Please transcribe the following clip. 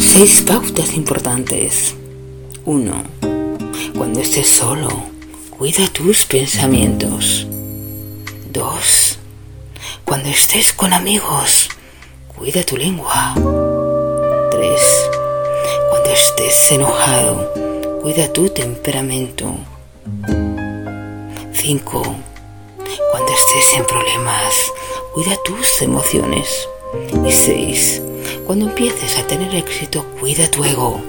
Seis pautas importantes. 1. Cuando estés solo, cuida tus pensamientos. 2. Cuando estés con amigos, cuida tu lengua. 3. Cuando estés enojado, cuida tu temperamento. 5. Cuando estés en problemas, cuida tus emociones. Y 6. Cuando empieces a tener éxito, cuida tu ego.